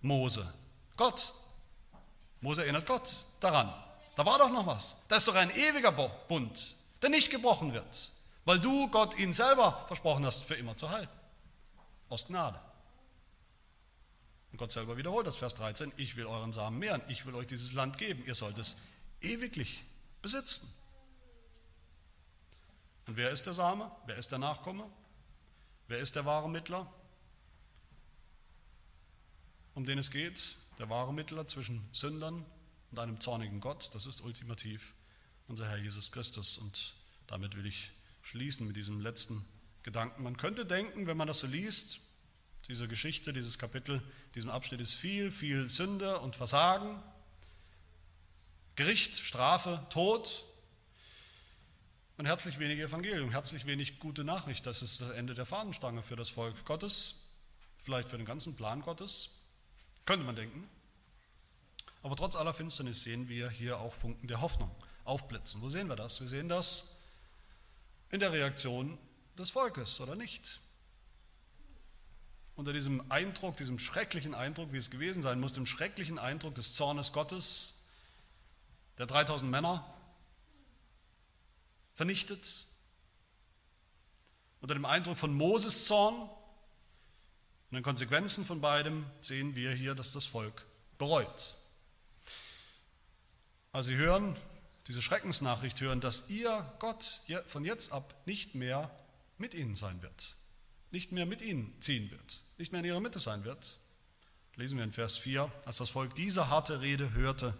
Mose Gott. Mose erinnert Gott daran. Da war doch noch was. Da ist doch ein ewiger Bund, der nicht gebrochen wird weil du Gott ihn selber versprochen hast, für immer zu halten. Aus Gnade. Und Gott selber wiederholt das, Vers 13, ich will euren Samen mehren, ich will euch dieses Land geben, ihr sollt es ewiglich besitzen. Und wer ist der Same? Wer ist der Nachkomme? Wer ist der wahre Mittler? Um den es geht, der wahre Mittler zwischen Sündern und einem zornigen Gott, das ist ultimativ unser Herr Jesus Christus. Und damit will ich schließen mit diesem letzten Gedanken. Man könnte denken, wenn man das so liest, diese Geschichte, dieses Kapitel, diesem Abschnitt ist viel, viel Sünde und Versagen, Gericht, Strafe, Tod und herzlich wenig Evangelium, herzlich wenig gute Nachricht. Das ist das Ende der Fahnenstange für das Volk Gottes, vielleicht für den ganzen Plan Gottes, könnte man denken. Aber trotz aller Finsternis sehen wir hier auch Funken der Hoffnung aufblitzen. Wo sehen wir das? Wir sehen das in der Reaktion des Volkes, oder nicht? Unter diesem Eindruck, diesem schrecklichen Eindruck, wie es gewesen sein muss, dem schrecklichen Eindruck des Zornes Gottes, der 3000 Männer vernichtet, unter dem Eindruck von Moses Zorn, Und in Konsequenzen von beidem sehen wir hier, dass das Volk bereut. Also sie hören, diese Schreckensnachricht hören, dass ihr Gott von jetzt ab nicht mehr mit ihnen sein wird, nicht mehr mit ihnen ziehen wird, nicht mehr in ihrer Mitte sein wird. Lesen wir in Vers 4, als das Volk diese harte Rede hörte,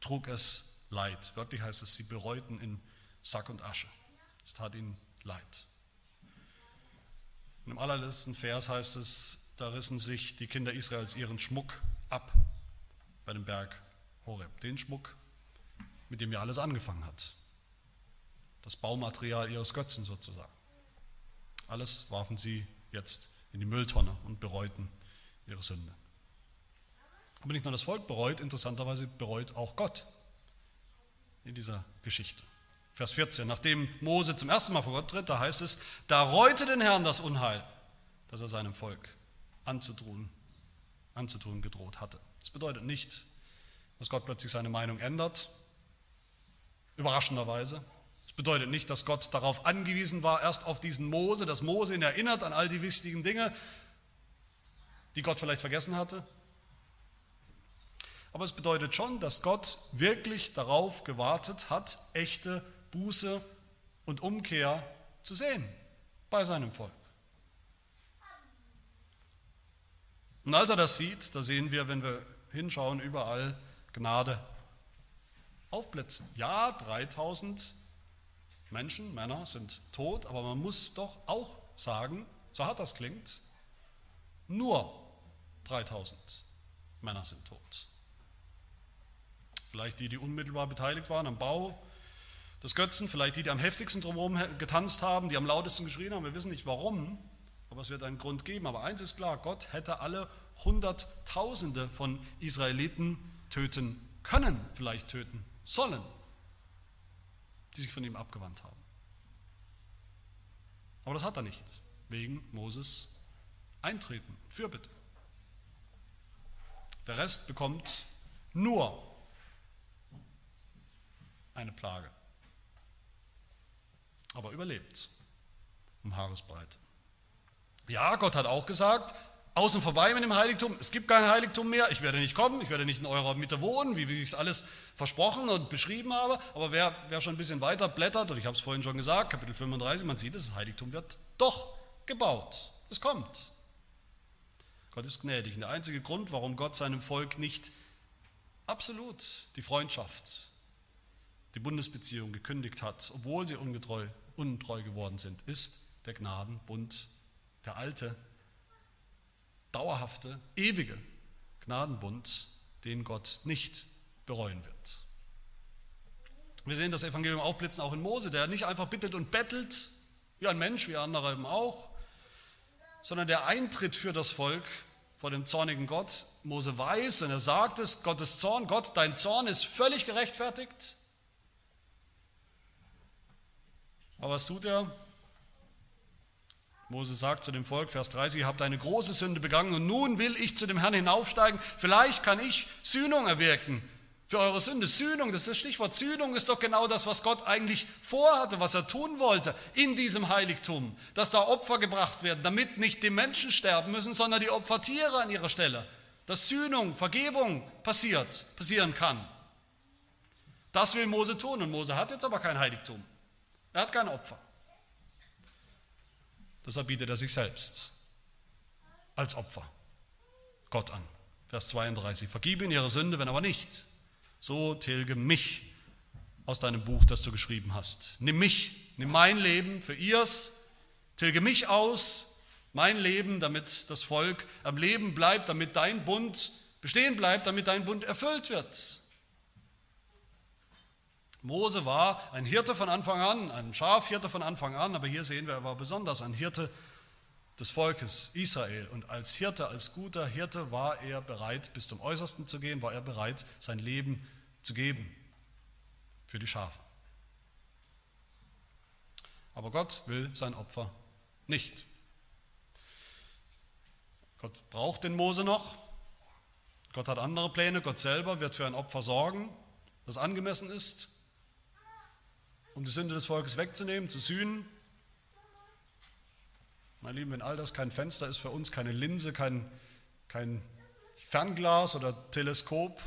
trug es Leid. Wörtlich heißt es, sie bereuten in Sack und Asche. Es tat ihnen leid. Und im allerletzten Vers heißt es, da rissen sich die Kinder Israels ihren Schmuck ab bei dem Berg Horeb. Den Schmuck, mit dem ja alles angefangen hat. Das Baumaterial ihres Götzen sozusagen. Alles warfen sie jetzt in die Mülltonne und bereuten ihre Sünde. Aber nicht nur das Volk bereut, interessanterweise bereut auch Gott in dieser Geschichte. Vers 14, nachdem Mose zum ersten Mal vor Gott tritt, da heißt es, da reute den Herrn das Unheil, das er seinem Volk anzutun, anzutun gedroht hatte. Das bedeutet nicht, dass Gott plötzlich seine Meinung ändert, überraschenderweise. Das bedeutet nicht, dass Gott darauf angewiesen war, erst auf diesen Mose, dass Mose ihn erinnert an all die wichtigen Dinge, die Gott vielleicht vergessen hatte. Aber es bedeutet schon, dass Gott wirklich darauf gewartet hat, echte Buße und Umkehr zu sehen bei seinem Volk. Und als er das sieht, da sehen wir, wenn wir hinschauen, überall Gnade aufblitzen. Ja, 3000 Menschen, Männer sind tot, aber man muss doch auch sagen, so hart das klingt, nur 3000 Männer sind tot. Vielleicht die, die unmittelbar beteiligt waren am Bau des Götzen, vielleicht die, die am heftigsten drumherum getanzt haben, die am lautesten geschrien haben. Wir wissen nicht warum, aber es wird einen Grund geben. Aber eins ist klar, Gott hätte alle Hunderttausende von Israeliten töten können, vielleicht töten sollen, die sich von ihm abgewandt haben. Aber das hat er nicht, wegen Moses Eintreten, Fürbitte. Der Rest bekommt nur eine Plage. Aber überlebt um Haaresbreite. Ja, Gott hat auch gesagt, außen vorbei mit dem Heiligtum, es gibt kein Heiligtum mehr, ich werde nicht kommen, ich werde nicht in eurer Mitte wohnen, wie, ich es alles versprochen und beschrieben habe, aber wer, wer schon ein bisschen weiter blättert, und ich habe es vorhin schon gesagt, Kapitel 35, man sieht, das Heiligtum wird doch gebaut, es kommt. Gott ist gnädig. Und der einzige Grund, warum Gott seinem Volk nicht absolut die Freundschaft die Bundesbeziehung gekündigt hat, obwohl sie ungetreu, untreu geworden sind, ist der Gnadenbund, der alte, dauerhafte, ewige Gnadenbund, den Gott nicht bereuen wird. Wir sehen das Evangelium aufblitzen auch in Mose, der nicht einfach bittet und bettelt, wie ein Mensch, wie andere eben auch, sondern der eintritt für das Volk vor dem zornigen Gott. Mose weiß und er sagt es, Gottes Zorn, Gott, dein Zorn ist völlig gerechtfertigt. Aber was tut er? Mose sagt zu dem Volk, Vers 30, ihr habt eine große Sünde begangen und nun will ich zu dem Herrn hinaufsteigen. Vielleicht kann ich Sühnung erwirken für eure Sünde. Sühnung, das ist das Stichwort. Sühnung ist doch genau das, was Gott eigentlich vorhatte, was er tun wollte in diesem Heiligtum. Dass da Opfer gebracht werden, damit nicht die Menschen sterben müssen, sondern die Opfertiere an ihrer Stelle. Dass Sühnung, Vergebung passiert, passieren kann. Das will Mose tun und Mose hat jetzt aber kein Heiligtum. Er hat kein Opfer. Deshalb bietet er sich selbst als Opfer Gott an. Vers 32. Vergib ihnen ihre Sünde, wenn aber nicht. So tilge mich aus deinem Buch, das du geschrieben hast. Nimm mich, nimm mein Leben für ihrs, tilge mich aus, mein Leben, damit das Volk am Leben bleibt, damit dein Bund bestehen bleibt, damit dein Bund erfüllt wird. Mose war ein Hirte von Anfang an, ein Schafhirte von Anfang an, aber hier sehen wir, er war besonders ein Hirte des Volkes Israel. Und als Hirte, als guter Hirte war er bereit, bis zum Äußersten zu gehen, war er bereit, sein Leben zu geben für die Schafe. Aber Gott will sein Opfer nicht. Gott braucht den Mose noch. Gott hat andere Pläne. Gott selber wird für ein Opfer sorgen, das angemessen ist um die Sünde des Volkes wegzunehmen, zu sühnen. Meine Lieben, wenn all das kein Fenster ist für uns, keine Linse, kein, kein Fernglas oder Teleskop,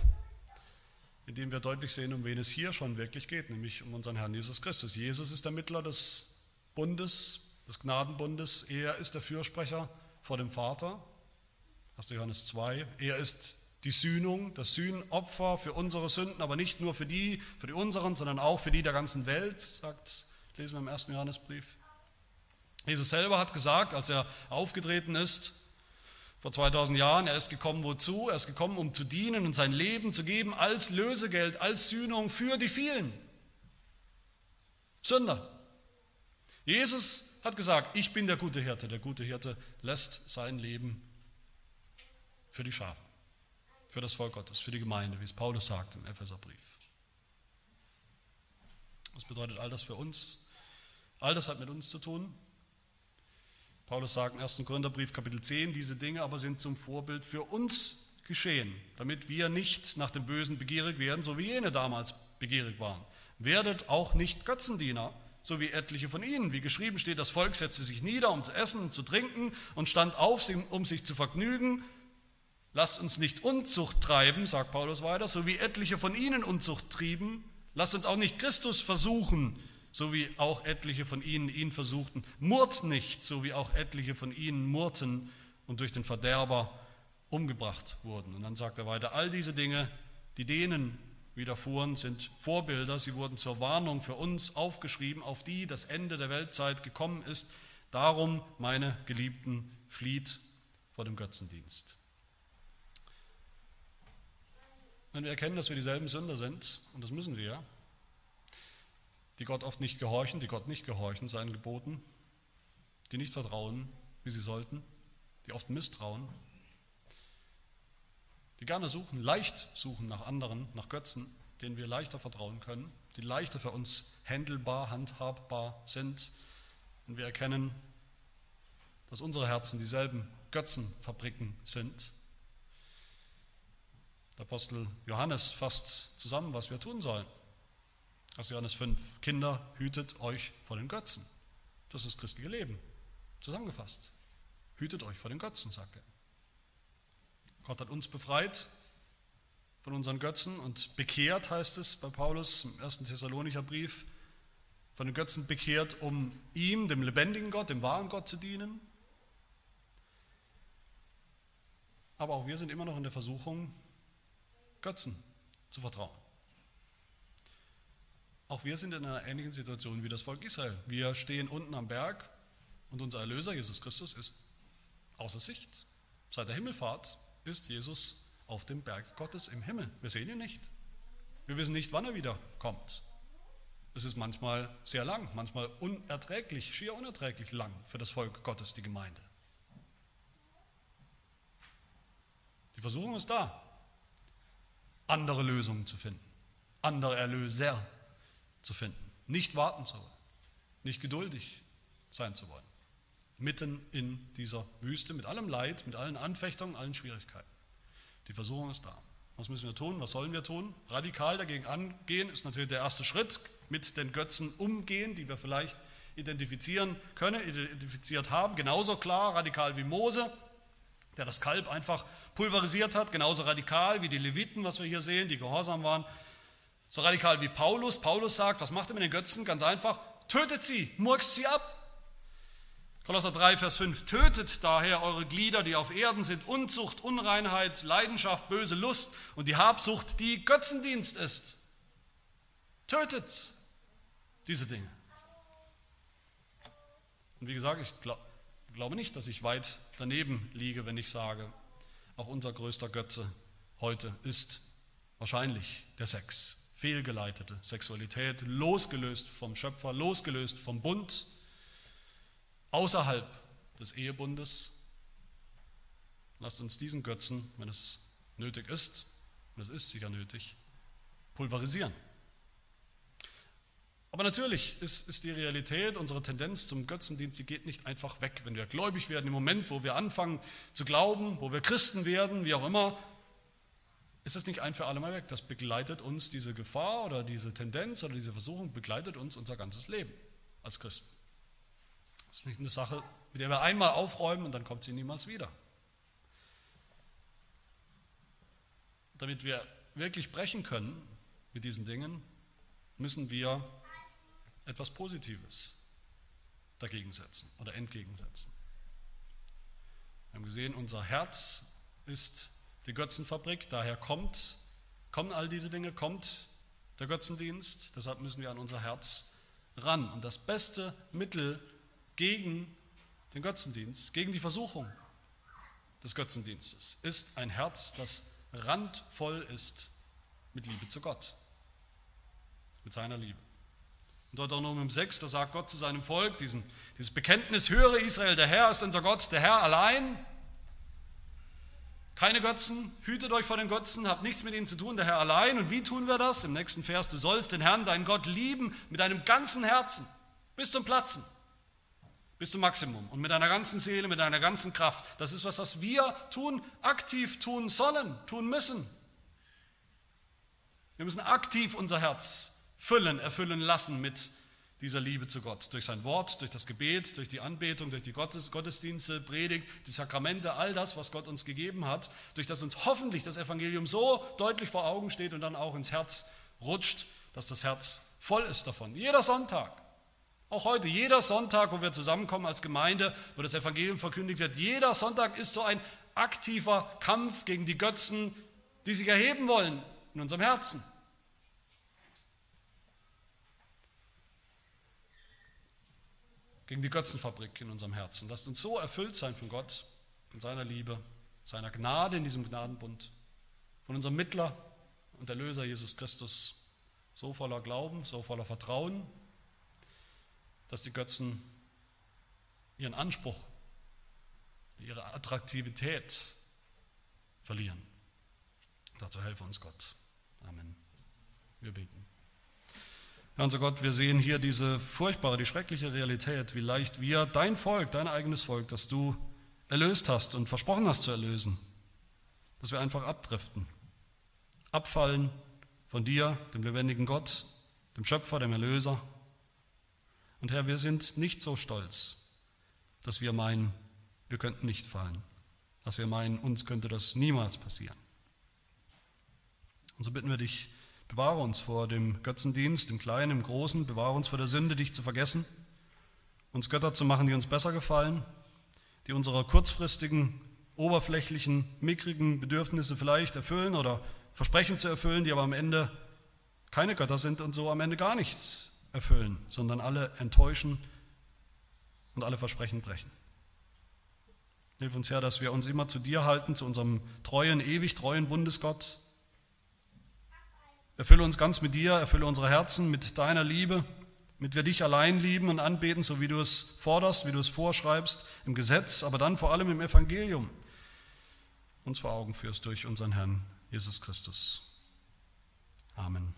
in dem wir deutlich sehen, um wen es hier schon wirklich geht, nämlich um unseren Herrn Jesus Christus. Jesus ist der Mittler des Bundes, des Gnadenbundes. Er ist der Fürsprecher vor dem Vater. 1. Johannes 2. Er ist die Sühnung, das Sühnopfer für unsere Sünden, aber nicht nur für die, für die unseren, sondern auch für die der ganzen Welt, sagt, lesen wir im 1. Johannesbrief. Jesus selber hat gesagt, als er aufgetreten ist, vor 2000 Jahren, er ist gekommen wozu? Er ist gekommen, um zu dienen und sein Leben zu geben als Lösegeld, als Sühnung für die vielen Sünder. Jesus hat gesagt, ich bin der gute Hirte. Der gute Hirte lässt sein Leben für die Schafe, für das Volk Gottes, für die Gemeinde, wie es Paulus sagt im Epheserbrief. Was bedeutet all das für uns? All das hat mit uns zu tun. Paulus sagt im 1. Korintherbrief Kapitel 10, diese Dinge aber sind zum Vorbild für uns geschehen, damit wir nicht nach dem Bösen begierig werden, so wie jene damals begierig waren. Werdet auch nicht Götzendiener, so wie etliche von ihnen. Wie geschrieben steht, das Volk setzte sich nieder, um zu essen und zu trinken und stand auf, um sich zu vergnügen. Lasst uns nicht Unzucht treiben, sagt Paulus weiter, so wie etliche von ihnen Unzucht trieben. Lasst uns auch nicht Christus versuchen, so wie auch etliche von ihnen ihn versuchten. Murrt nicht, so wie auch etliche von ihnen murrten und durch den Verderber umgebracht wurden. Und dann sagt er weiter, all diese Dinge, die denen widerfuhren, sind Vorbilder. Sie wurden zur Warnung für uns aufgeschrieben, auf die das Ende der Weltzeit gekommen ist. Darum, meine Geliebten, flieht vor dem Götzendienst. Wenn wir erkennen, dass wir dieselben Sünder sind, und das müssen wir, die Gott oft nicht gehorchen, die Gott nicht gehorchen, seinen Geboten, die nicht vertrauen, wie sie sollten, die oft misstrauen, die gerne suchen, leicht suchen nach anderen, nach Götzen, denen wir leichter vertrauen können, die leichter für uns händelbar, handhabbar sind. Und wir erkennen, dass unsere Herzen dieselben Götzenfabriken sind. Der Apostel Johannes fasst zusammen, was wir tun sollen. Aus Johannes 5. Kinder, hütet euch vor den Götzen. Das ist das christliche Leben. Zusammengefasst. Hütet euch vor den Götzen, sagt er. Gott hat uns befreit von unseren Götzen und bekehrt, heißt es bei Paulus im 1. Thessalonicher Brief, von den Götzen bekehrt, um ihm, dem lebendigen Gott, dem wahren Gott zu dienen. Aber auch wir sind immer noch in der Versuchung, Götzen zu vertrauen. Auch wir sind in einer ähnlichen Situation wie das Volk Israel. Wir stehen unten am Berg und unser Erlöser Jesus Christus ist außer Sicht. Seit der Himmelfahrt ist Jesus auf dem Berg Gottes im Himmel. Wir sehen ihn nicht. Wir wissen nicht, wann er wieder kommt. Es ist manchmal sehr lang, manchmal unerträglich, schier unerträglich lang für das Volk Gottes, die Gemeinde. Die Versuchung ist da, andere Lösungen zu finden, andere Erlöser zu finden, nicht warten zu wollen, nicht geduldig sein zu wollen, mitten in dieser Wüste mit allem Leid, mit allen Anfechtungen, allen Schwierigkeiten. Die Versuchung ist da. Was müssen wir tun? Was sollen wir tun? Radikal dagegen angehen ist natürlich der erste Schritt, mit den Götzen umgehen, die wir vielleicht identifizieren können, identifiziert haben. Genauso klar, radikal wie Mose, der das Kalb einfach pulverisiert hat, genauso radikal wie die Leviten, was wir hier sehen, die gehorsam waren so radikal wie Paulus. Paulus sagt, was macht er mit den Götzen? Ganz einfach, tötet sie, murkst sie ab. Kolosser 3, Vers 5, tötet daher eure Glieder, die auf Erden sind, Unzucht, Unreinheit, Leidenschaft, böse Lust und die Habsucht, die Götzendienst ist. Tötet diese Dinge. Und wie gesagt, ich glaub, glaube nicht, dass ich weit daneben liege, wenn ich sage, auch unser größter Götze heute ist wahrscheinlich der Sex fehlgeleitete Sexualität, losgelöst vom Schöpfer, losgelöst vom Bund, außerhalb des Ehebundes. Lasst uns diesen Götzen, wenn es nötig ist, und es ist sicher nötig, pulverisieren. Aber natürlich ist, ist, die Realität, unsere Tendenz zum Götzendienst, die geht nicht einfach weg. Wenn wir gläubig werden, im Moment, wo wir anfangen zu glauben, wo wir Christen werden, wie auch immer, ist das nicht ein für alle Mal weg. Das begleitet uns, diese Gefahr oder diese Tendenz oder diese Versuchung begleitet uns unser ganzes Leben als Christen. Das ist nicht eine Sache mit der wir einmal aufräumen und dann kommt sie niemals wieder. Damit wir wirklich brechen können mit diesen Dingen, müssen wir etwas Positives dagegen setzen oder entgegensetzen. Wir haben gesehen, unser Herz ist die Götzenfabrik, daher kommt, kommen all diese Dinge, kommt der Götzendienst, deshalb müssen wir an unser Herz ran. Und das beste Mittel gegen den Götzendienst, gegen die Versuchung des Götzendienstes ist ein Herz, das randvoll ist mit Liebe zu Gott, mit seiner Liebe. In Deuteronomium 6, da sagt Gott zu seinem Volk diesen, dieses Bekenntnis, höre Israel, der Herr ist unser Gott, der Herr allein. Keine Götzen, hütet euch vor den Götzen, habt nichts mit ihnen zu tun, der Herr allein. Und wie tun wir das? Im nächsten Vers, du sollst den Herrn, deinen Gott, lieben mit deinem ganzen Herzen, bis zum Platzen, bis zum Maximum und mit deiner ganzen Seele, mit deiner ganzen Kraft. Das ist was, was wir tun, aktiv tun sollen, tun müssen. Wir müssen aktiv unser Herz füllen, erfüllen lassen mit dieser Liebe zu Gott. Durch sein Wort, durch das Gebet, durch die Anbetung, durch die Gottes, Gottesdienste, Predigt, die Sakramente, all das, was Gott uns gegeben hat, durch das uns hoffentlich das Evangelium so deutlich vor Augen steht und dann auch ins Herz rutscht, dass das Herz voll ist davon. Jeder Sonntag, auch heute, jeder Sonntag, wo wir zusammenkommen als Gemeinde, wo das Evangelium verkündigt wird, jeder Sonntag ist so ein aktiver Kampf gegen die Götzen, die sich erheben wollen in unserem Herzen. Gegen die Götzenfabrik in unserem Herzen. Lasst uns so erfüllt sein von Gott, von seiner Liebe, seiner Gnade in diesem Gnadenbund, von unserem Mittler und Erlöser Jesus Christus, so voller Glauben, so voller Vertrauen, dass die Götzen ihren Anspruch, ihre Attraktivität verlieren. Dazu helfe uns Gott. Amen. Wir beten. Herr unser Gott, wir sehen hier diese furchtbare, die schreckliche Realität, wie leicht wir, dein Volk, dein eigenes Volk, das du erlöst hast und versprochen hast zu erlösen, dass wir einfach abdriften, abfallen von dir, dem lebendigen Gott, dem Schöpfer, dem Erlöser. Und Herr, wir sind nicht so stolz, dass wir meinen, wir könnten nicht fallen, dass wir meinen, uns könnte das niemals passieren. Und so bitten wir dich, Bewahre uns vor dem Götzendienst, im Kleinen, im Großen. Bewahre uns vor der Sünde, dich zu vergessen. Uns Götter zu machen, die uns besser gefallen, die unsere kurzfristigen, oberflächlichen, mickrigen Bedürfnisse vielleicht erfüllen oder versprechen zu erfüllen, die aber am Ende keine Götter sind und so am Ende gar nichts erfüllen, sondern alle enttäuschen und alle Versprechen brechen. Hilf uns, Herr, dass wir uns immer zu dir halten, zu unserem treuen, ewig treuen Bundesgott, Erfülle uns ganz mit dir, erfülle unsere Herzen mit deiner Liebe, damit wir dich allein lieben und anbeten, so wie du es forderst, wie du es vorschreibst im Gesetz, aber dann vor allem im Evangelium uns vor Augen führst durch unseren Herrn Jesus Christus. Amen.